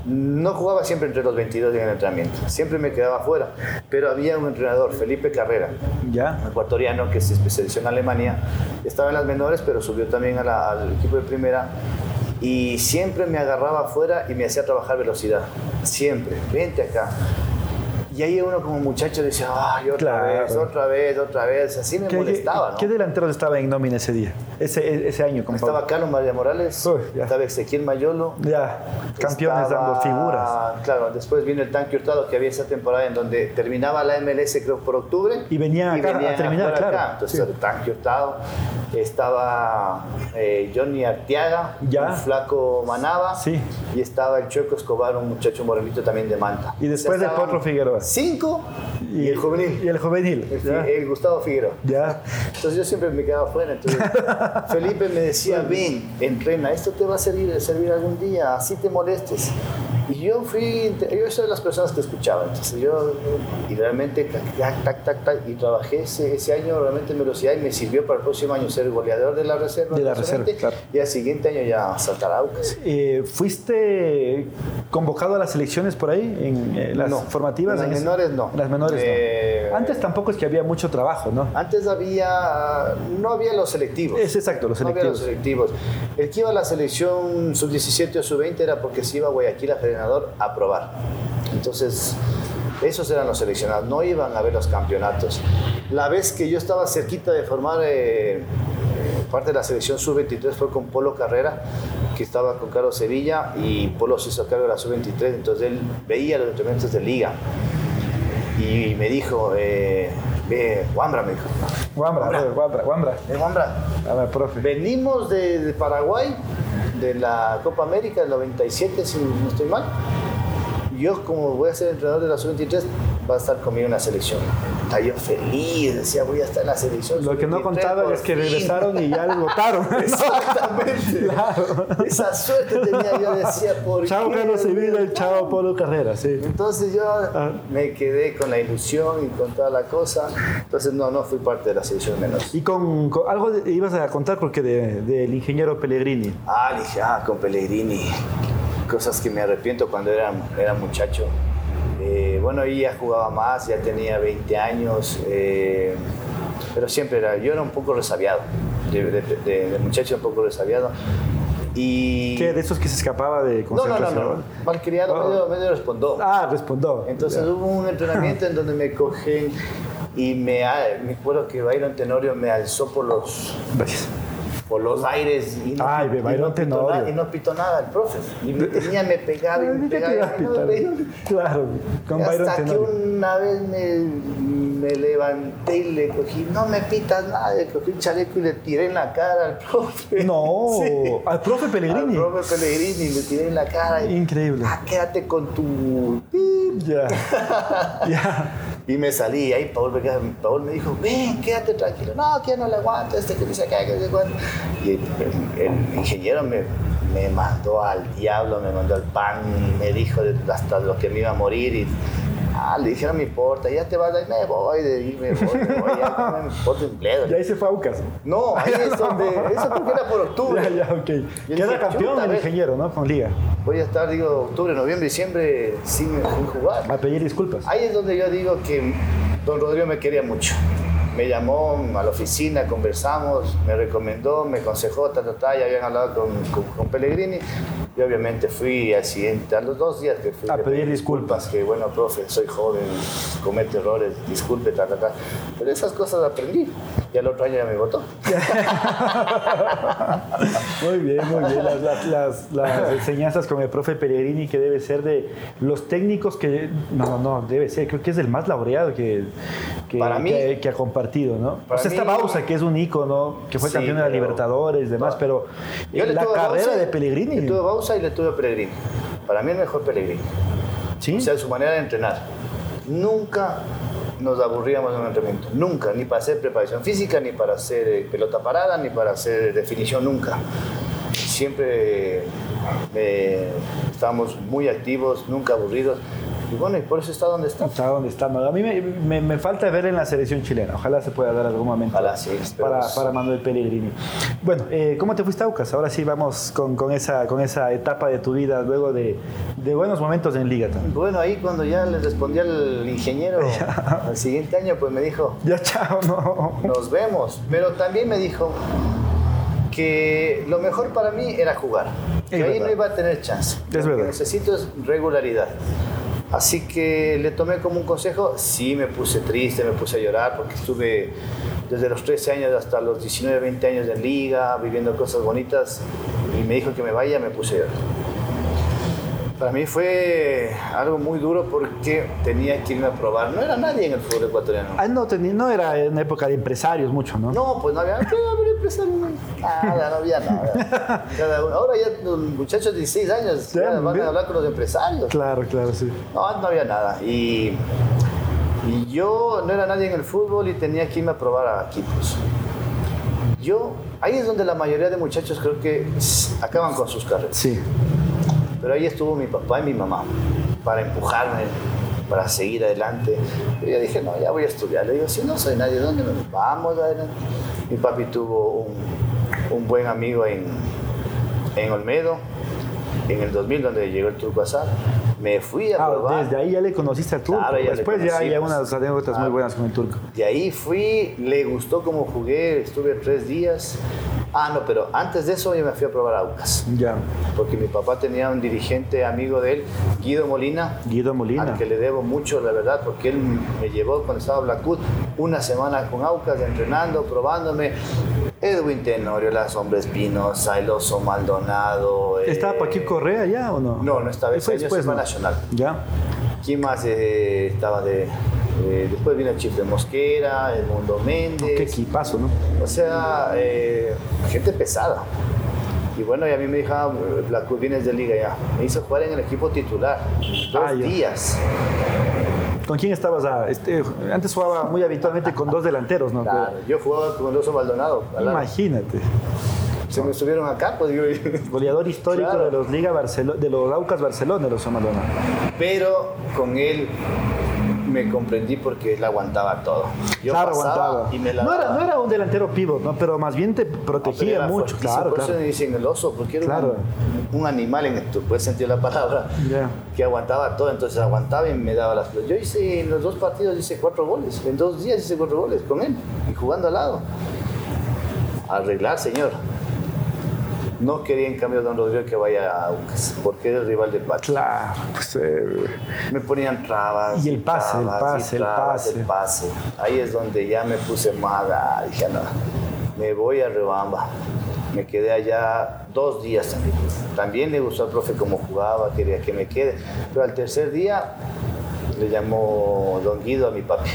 no jugaba siempre entre los 22 en el entrenamiento, siempre me quedaba fuera, pero había un entrenador, Felipe Carrera, ¿Ya? ecuatoriano que se especializó en Alemania, estaba en las menores, pero subió también al equipo de primera y siempre me agarraba afuera y me hacía trabajar velocidad, siempre, vente acá, y ahí uno como muchacho decía, ay, otra vez, otra vez, otra vez. Así me molestaba, ¿no? ¿Qué delanteros estaba en nómina ese día? Ese, ese año. estaba Carlos María Morales, estaba Ezequiel Mayolo. Ya, campeones dando figuras. Claro, después vino el Tanque Hurtado, que había esa temporada en donde terminaba la MLS, creo, por octubre. Y venía, acá, a terminar, claro. Acá. Entonces, el Tanque Hurtado. Estaba eh, Johnny Arteaga, ya. un flaco Manaba. Sí. Y estaba el Chueco Escobar, un muchacho morenito también de Manta. Y después de Potro Figueroa cinco y, el juvenil. Y el juvenil. El, Gustavo Figueroa. Ya. Entonces yo siempre me quedaba fuera. Entonces [laughs] Felipe me decía, ven, entrena, esto te va a servir, servir algún día, así te molestes. Y yo fui, yo soy de las personas que escuchaba, entonces yo, y realmente, tac, tac, tac, tac, y trabajé ese, ese, año realmente en velocidad y me sirvió para el próximo año ser goleador de la reserva. De la reserva, claro. Y al siguiente año ya saltar a Aucas. Eh, ¿Fuiste convocado a las selecciones por ahí, en eh, las formativas? En las menores no. En las menores eh, no. Antes tampoco es que había mucho trabajo, ¿no? Antes había, no había los selectivos. Es exacto, los selectivos. No había los selectivos. El que iba a la selección sub-17 o sub-20 era porque se iba a Guayaquil a a probar. Entonces, esos eran los seleccionados, no iban a ver los campeonatos. La vez que yo estaba cerquita de formar eh, parte de la selección sub-23 fue con Polo Carrera, que estaba con Carlos Sevilla y Polo se hizo cargo de la sub-23, entonces él veía los entrenamientos de liga y me dijo, eh, ve, Wambra, me dijo. Wambra, Wambra, Wambra. Wambra. A ver, profe. Venimos de, de Paraguay de la Copa América del 97, si no estoy mal. Yo, como voy a ser entrenador de la sub-23, va a estar conmigo en la selección. Estaba yo feliz, decía, voy a estar en la selección. Lo que no contaba es que regresaron y ya lo votaron. [laughs] Exactamente. Claro. Esa suerte tenía yo, decía, ¿por chao? Carlos Sevilla y chao Polo Carrera, sí. Entonces yo ah. me quedé con la ilusión y con toda la cosa. Entonces no, no fui parte de la selección menos. ¿Y con, algo ibas a contar porque del de, ingeniero Pellegrini? Ah, dije, ah, con Pellegrini cosas que me arrepiento cuando era, era muchacho. Eh, bueno, ya jugaba más, ya tenía 20 años, eh, pero siempre era, yo era un poco resabiado, de, muchacho un poco resabiado. Y... ¿Qué? ¿De esos que se escapaba de concentración? No, no, no, no. malcriado, oh. medio, respondó. Ah, respondó. Entonces hubo un entrenamiento en donde me cogen y me, me acuerdo que Byron Tenorio me alzó por los... Gracias por los aires y no, Ay, y, no pitó nada, y no pitó nada el profe. Y me tenía, me pegaba y [laughs] me pegaba. claro, con Hasta que una vez me, me, levanté y le cogí, no me pitas nada, le cogí un chaleco y le tiré en la cara al [laughs] profe. No, al profe Pellegrini. Al profe Pellegrini le tiré en la cara. Increíble. Ah, quédate con tu Ya. [laughs] ya. Y me salí, ahí Paul, Paul me dijo, ven, quédate tranquilo. No, que no le aguanto, este que dice que se aguanta. Y el, el, ingeniero me, me mandó al diablo, me mandó al pan, me dijo hasta lo que me iba a morir. Y, Ah, le dije, no me importa, ya te vas, ahí me voy, de ahí me voy, me voy, ya no me importa un bledo. ¿Y ahí se fue a? No, ahí es donde, eso porque era por octubre. [laughs] Ya, ya, ok. Queda campeón el ingeniero, ¿no? Con Liga. Voy a estar, digo, octubre, noviembre, diciembre sin, sin jugar. A pedir disculpas. Ahí es donde yo digo que don Rodrigo me quería mucho me llamó a la oficina, conversamos, me recomendó, me aconsejó, ta, ta, ta, ya habían hablado con, con, con Pellegrini y obviamente fui al siguiente, a los dos días que fui a pedir disculpas. Que bueno, profe, soy joven, cometo errores, disculpe, ta, ta, ta. Pero esas cosas aprendí y al otro año ya me votó. [laughs] muy bien, muy bien. Las, las, las, enseñanzas con el profe Pellegrini que debe ser de los técnicos que, no, no, debe ser, creo que es el más laureado que, que, Para mí, que, que compartido, ¿no? Para o sea, está Bausa, que es un ícono, que fue sí, campeón de la Libertadores y demás, pero la carrera Bausa, de Pellegrini. Le tuve Bausa y le tuve Pellegrini. Para mí el mejor Pellegrini. ¿Sí? O sea, su manera de entrenar. Nunca nos aburríamos en un entrenamiento. Nunca, ni para hacer preparación física, ni para hacer pelota parada, ni para hacer definición, nunca. Siempre eh, estábamos muy activos, nunca aburridos. Y bueno, y por eso está donde está. Está donde está. A mí me, me, me, falta ver en la selección chilena. Ojalá se pueda dar algún momento. Ojalá sí. Para, para Manuel Pellegrini. Bueno, eh, ¿cómo te fuiste a Aucas? Ahora sí vamos con, con, esa, con esa etapa de tu vida luego de, de buenos momentos en Liga también. Bueno, ahí cuando ya le respondí al ingeniero [laughs] al siguiente año, pues me dijo... Ya chao, no. Nos vemos. Pero también me dijo que lo mejor para mí era jugar. Que ahí no iba a tener chance. Es lo verdad. que necesito es regularidad. Así que le tomé como un consejo, sí me puse triste, me puse a llorar porque estuve desde los 13 años hasta los 19, 20 años en liga, viviendo cosas bonitas y me dijo que me vaya, me puse a llorar. Para mí fue algo muy duro porque tenía que irme a probar. No era nadie en el fútbol ecuatoriano. Ah, no, tenía, no era en época de empresarios mucho, ¿no? No, pues no había, ¿qué había empresarios? Nada, no había nada. [laughs] Cada uno. Ahora ya los muchachos de 16 años ya van a hablar con los empresarios. Claro, claro, sí. No, no había nada. Y, y yo no era nadie en el fútbol y tenía que irme a probar a equipos. Yo, ahí es donde la mayoría de muchachos creo que acaban con sus carreras. Sí. Pero ahí estuvo mi papá y mi mamá para empujarme, para seguir adelante. Yo ya dije, no, ya voy a estudiar. Le digo, si no soy nadie, ¿dónde me vamos? Adelante. Mi papi tuvo un, un buen amigo en, en Olmedo, en el 2000, donde llegó el Turco Azar. Me fui a ah, probar. Desde ahí ya le conociste al turco. Claro, ya Después ya hay unas anécdotas muy Ah. buenas con el turco. De ahí fui, le gustó cómo jugué, estuve tres días. Ah, no, pero antes de eso yo me fui a probar a Aucas. Ya. Porque mi papá tenía un dirigente amigo de él, Guido Molina, Guido Molina. al que le debo mucho, la verdad, porque él me llevó cuando estaba en Blackwood una semana con Aucas, entrenando, probándome. Edwin Tenorio, La Sombra Espinosa, El Oso Maldonado. eh, ¿Estaba Paquito Correa ya o no? No, no estaba, ese año fue. Nacional. Ya. ¿Quién más eh, estaba de...? eh, después vino el Chifre Mosquera, el Mundo Méndez. Qué equipazo, ¿no? O sea, eh, gente pesada. Y bueno, y a mí me dijo, ah, Blackwood vienes de liga ya. Me hizo jugar en el equipo titular. Dos Ah, ya. días. ¿Con quién estabas? ah, este, antes jugaba muy habitualmente con dos delanteros, ¿no? Claro, yo jugaba con el oso Maldonado. Imagínate. Se me estuvieron acá, pues digo. [laughs] Goleador histórico Claro. de los Liga Barcelo- de los Aucas Barcelona, los Madonna. Pero con él me comprendí porque él aguantaba todo. Yo claro, aguantaba. y me la no, era, daba. no era un delantero pivot, ¿no? Pero más bien te pero protegía mucho. Claro, por eso claro. le dicen el oso, porque era Claro. un, un animal en tu puedes sentir la palabra, Ya. que aguantaba todo, entonces aguantaba y me daba las. Yo hice en los dos partidos hice cuatro goles, en dos días hice cuatro goles con él y jugando al lado. Arreglar, señor. No quería en cambio don Rodrigo que vaya a Aucas, porque era el rival del patio. Claro, pues, eh, Me ponían trabas. Y el pase, el pase, el pase. el pase. Ahí es donde ya me puse mala. Dije, no, me voy a Rebamba. Me quedé allá dos días también. También le gustó al profe cómo jugaba, quería que me quede. Pero al tercer día le llamó don Guido a mi papi.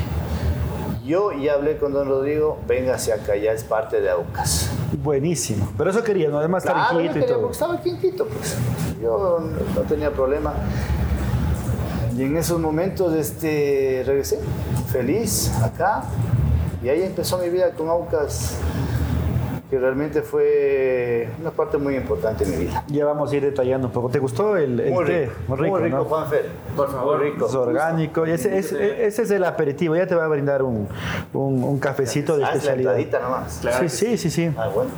Yo ya hablé con don Rodrigo, véngase acá, ya es parte de Aucas. buenísimo. Pero eso quería, ¿no? Además estar en yo Quito y quería, todo. porque estaba aquí en Quito, pues. Yo no, no tenía problema. Y en esos momentos este, regresé, feliz, acá. Y ahí empezó mi vida con Aucas que realmente fue una parte muy importante de mi vida. Ya vamos a ir detallando un poco. ¿Te gustó el, el muy té? Rico, muy rico, muy rico Juanfer. Por favor. Muy rico. Es orgánico. Y ese, ese, ese, es el aperitivo. Ya te va a brindar un, un, un cafecito de ah, especialidad. Es la nomás. Claro sí, sí, sí, sí, Ah, bueno.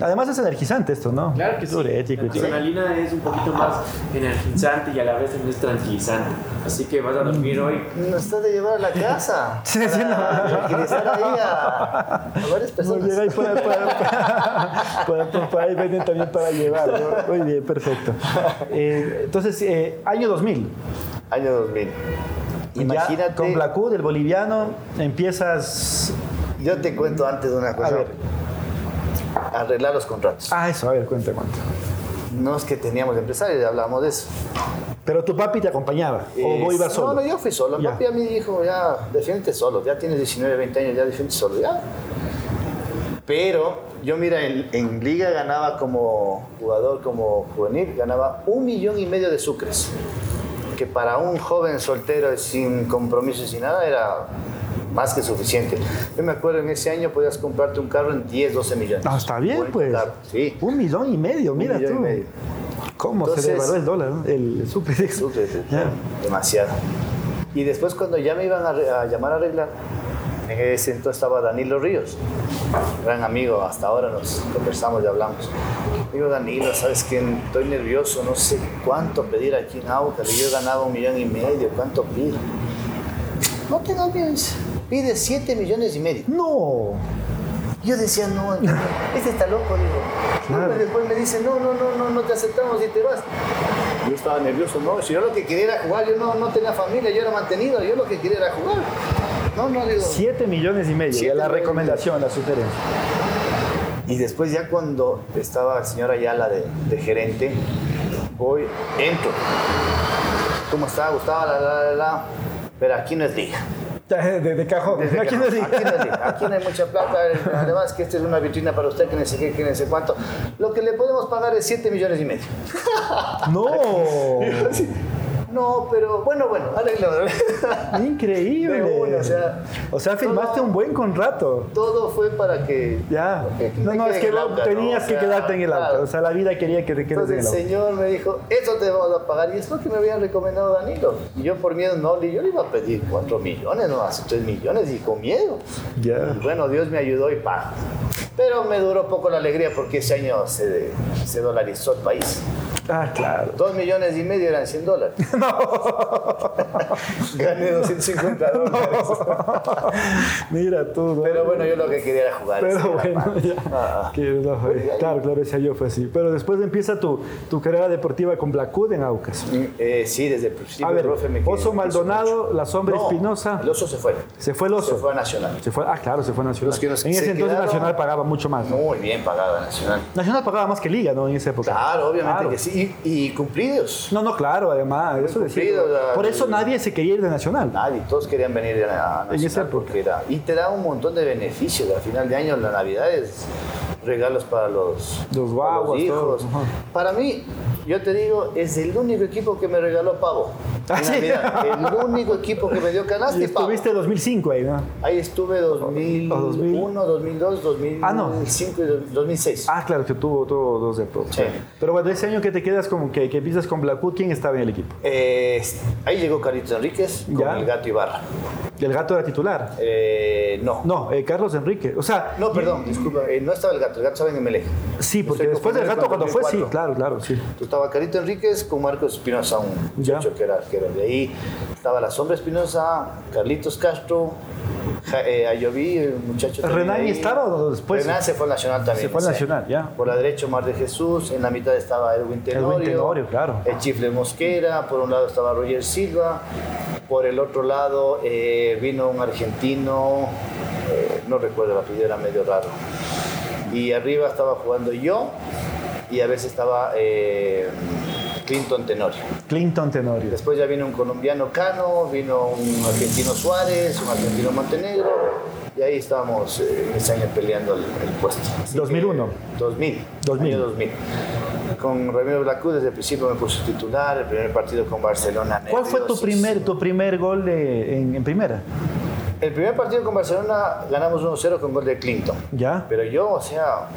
Además es energizante esto, ¿no? Claro que sí. La adrenalina es un poquito más energizante y a la vez también es tranquilizante. Así que vas a dormir hoy. Nos estás de llevar a la casa. [laughs] Sí, sí, no. para tranquilizar ahí a, a varias personas. llega ahí para, para, para, para- para ahí venden también para llevar. ¿no? Muy bien, perfecto. Eh, entonces, eh, año 2000. Año 2000. Imagínate. Ya con Blacud, el boliviano, empiezas. Yo te cuento antes de una cosa. A ver. Arreglar los contratos. Ah, eso, a ver, cuenta, cuenta. No es que teníamos empresarios, ya hablábamos de eso. Pero tu papi te acompañaba. ¿O vos ibas solo? No, no, yo fui solo. Mi papi a mí dijo, ya, defiende solo. Ya tienes 19, 20 años, ya defiende solo. Ya. Pero yo, mira, en, en liga ganaba como jugador, como juvenil, ganaba un millón y medio de sucres. Que para un joven soltero sin compromiso y sin nada era más que suficiente. Yo me acuerdo en ese año podías comprarte un carro en 10, 12 millones. Ah, está bien, Buen pues. carro, Sí. Un millón y medio, mira millón tú. y medio. ¿Cómo se Entonces- devaluó el dólar? ¿no? El sucre. Sucre, Ya. demasiado. Y después cuando ya me iban a llamar a arreglar, en ese entonces estaba Danilo Ríos, gran amigo, hasta ahora nos conversamos y hablamos. Digo, Danilo, ¿sabes qué? Estoy nervioso, no sé cuánto pedir aquí en Aucas. Yo ganaba un millón y medio, ¿cuánto pido? No tengas miedo, pide 7 millones y medio. No. Yo decía, no, este está loco, digo. Claro. Y después me dice, no, no, no, no, no te aceptamos y te vas. Yo estaba nervioso, no, si yo lo que quería era jugar, yo no, no tenía familia, yo era mantenido, yo lo que quería era jugar. No, no, digo. 7 millones y medio. Siete la recomendación, la sugerencia. Y después ya cuando estaba el señor Ayala de, de gerente, voy, entro. ¿Cómo está, Gustavo? La, la, la, la. Pero aquí no es liga. [laughs] De, de cajón. Desde Aquí no diga. aquí no es liga. Aquí no hay mucha plata. [laughs] Además que esta es una vitrina para usted, que no sé qué, que no sé cuánto. Lo que le podemos pagar es 7 millones y medio. No. [laughs] No, pero bueno, bueno, arreglado. [laughs] Increíble. O sea, o sea, firmaste todo- un buen contrato. Todo fue para que... Ya. que No, no, es que en el tenías ¿no? O que sea, quedarte en el auto. claro. O sea, la vida quería que te quedes en Entonces el el auto. señor me dijo, eso te vamos a pagar. Y es lo que me habían recomendado Danilo. Y yo por miedo no, le- yo le iba a pedir 4 millones, no hace 3 millones y con miedo. Ya. Y bueno, Dios me ayudó y pa. Pero me duró poco la alegría porque ese año se, se dolarizó el país. Ah, claro. 2 millones y medio eran 100 dólares. [laughs] [laughs] Gané 250 dólares. [laughs] Mira tú. ¿no? Pero bueno, yo lo que quería era jugar. Pero bueno, ya. Ah, Que no, eh, claro, claro, ese año fue así. Pero después empieza tu, tu carrera deportiva con Blackwood en Aucas. eh, sí, desde el principio. A ver, profe, me Oso Maldonado. La Sombra No, Espinosa. El oso se fue. Se fue el oso. Se fue a Nacional. Se fue, ah, claro, se fue a Nacional. En ese se entonces quedaron- Nacional pagaba mucho más. ¿no? Muy bien pagada Nacional. Nacional pagaba más que Liga, ¿no? En esa época. Claro, obviamente Claro. que sí. Y, y cumplidos. No, no, claro, además. Eso decía. cumplido, la- Por eso nadie se quería ir de Nacional. Nadie, todos querían venir a Nacional. En esa época. porque era- y te da un montón de beneficios. Al final de año, la Navidad es regalos para los, Los para guaguas, hijos. todos. Para mí, yo te digo, es el único equipo que me regaló pavo. Ah, sí. Navidad. El [laughs] único equipo que me dio canasta Y y pavo. estuviste 2005 ahí, ¿no? Ahí estuve 2001, 2002, 2005 Ah, no. y 2006. Ah, claro, que tuvo todos dos épocas. Sí. Pero bueno, ese año que te quedas como que, que empiezas con Blackwood, ¿quién estaba en el equipo? Eh, ahí llegó Carlitos Enríquez con Ya. el gato Ibarra. El gato era titular. Eh, no. No, eh, Carlos Enrique. O sea, No, perdón, disculpa, eh, no estaba el gato, el gato estaba en MLE. sí, porque después del gato cuando fue, sí, 2004. claro, claro, sí. Estaba Carito Enríquez con Marcos Espinosa, un Ya. muchacho que era, que era de ahí. Estaba la Sombra Espinosa, Carlitos Castro, Ja- eh, Ayoví, el muchacho ¿Renan ahí. estaba o después? Renan se fue al Nacional también. Se fue al. Nacional, ya. Por la derecha Omar de Jesús, en la mitad estaba Edwin Tenorio. Tenorio, claro. El Chifle Mosquera, por un lado estaba Roger Silva, por el otro lado eh, vino un argentino, eh, no recuerdo el apellido, era medio raro. Y arriba estaba jugando yo y a veces estaba eh, Clinton Tenorio. Clinton Tenorio. Después ya vino un colombiano Cano, vino un argentino Suárez, un argentino Montenegro, y ahí estábamos eh, ese año peleando el, el puesto. Así 2001. que, 2000. 2000. año 2000. con Ramiro Blacú desde el principio me puso titular, el primer partido con Barcelona. ¿Cuál fue tu primer, tu primer gol de, en, primera? El primer partido con Barcelona ganamos 1-0 con gol de Clinton. ¿Ya? Pero yo, o sea,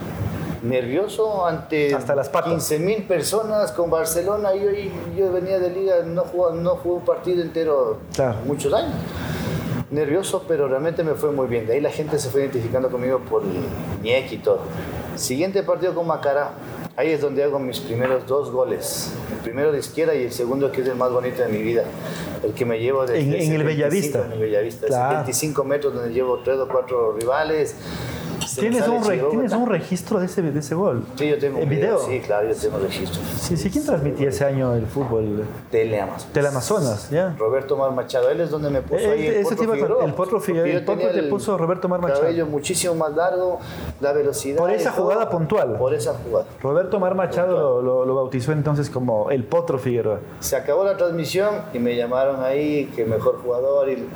nervioso ante Hasta las 15 mil personas con Barcelona. Yo, yo venía de liga, no jugué, no jugué un partido entero muchos años. Nervioso, pero realmente me fue muy bien. De ahí la gente se fue identificando conmigo por Ñeque y todo. Siguiente partido con Macara, ahí es donde hago mis primeros dos goles. El primero de izquierda y el segundo que es el más bonito de mi vida. El que me llevo de en, en el Bellavista. En el Bellavista. 25 metros donde llevo tres o cuatro rivales ¿Tienes un, ¿Tienes un registro de ese, de ese gol? Sí, yo tengo ¿En video? Sí, claro, yo tengo registro. Sí, sí. ¿Quién transmitía ese año el fútbol? Teleamazonas. Teleamazonas, ya. Roberto Mar Machado, él es donde me puso ahí el Potro Figueroa. El Potro Figueroa, el Potro te puso Roberto Mar Machado. cabello muchísimo más largo, la velocidad. Por esa jugada puntual. Por esa jugada. Roberto Mar Machado lo, lo, bautizó entonces como el Potro Figueroa. Se acabó la transmisión y me llamaron ahí que mejor jugador y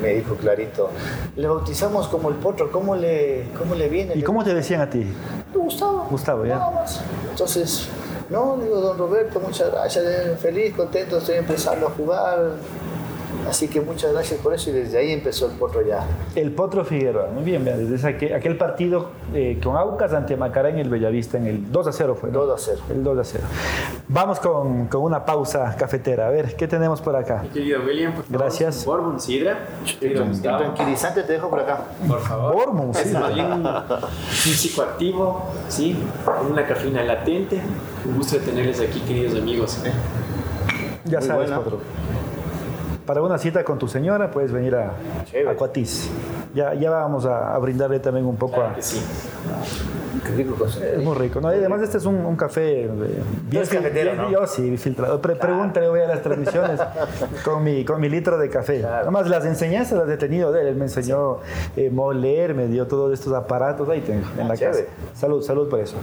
me dijo clarito, le bautizamos como el Potro, ¿cómo le, cómo le viene? ¿Y cómo te decían a ti? Gustavo. Gustavo, ya. Nada más. Entonces, no, digo, don Roberto, muchas gracias, feliz, contento, estoy empezando a jugar. Así que muchas gracias por eso y desde ahí empezó el Potro ya. El Potro Figueroa, muy bien, desde aquel, partido eh, con Aucas ante Macará en el Bellavista, en el 2 a 0 fue. 2 a 0. El 2 a 0. Vamos con, con, una pausa cafetera. A ver, ¿qué tenemos por acá? Mi querido William, por favor. Gracias. Bourbon Sidra. El tranquilizante te dejo por acá. Por favor. Bourbon Sidra. Es un, físico activo, ¿sí? Con una cafeína latente. Un gusto de tenerles aquí, queridos amigos. Ya sabes, Potro para una cita con tu señora puedes venir a, a Cuatiz. Ya, ya vamos a, brindarle también un poco a... Sí. Es muy rico. ¿no? además este es un, café bien, es cafetero, ¿no? Yo sí, filtrado. pregúntale voy a las transmisiones [laughs] con mi, con mi litro de café. Además las enseñanzas las he tenido de él. Él me enseñó eh, moler, me dio todos estos aparatos. Ahí tengo, en la casa. Salud, salud por eso.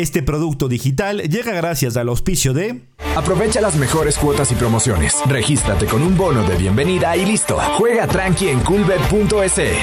Este producto digital llega gracias al auspicio de... Aprovecha las mejores cuotas y promociones. Regístrate con un bono de bienvenida y listo. Juega tranqui en coolbet.es.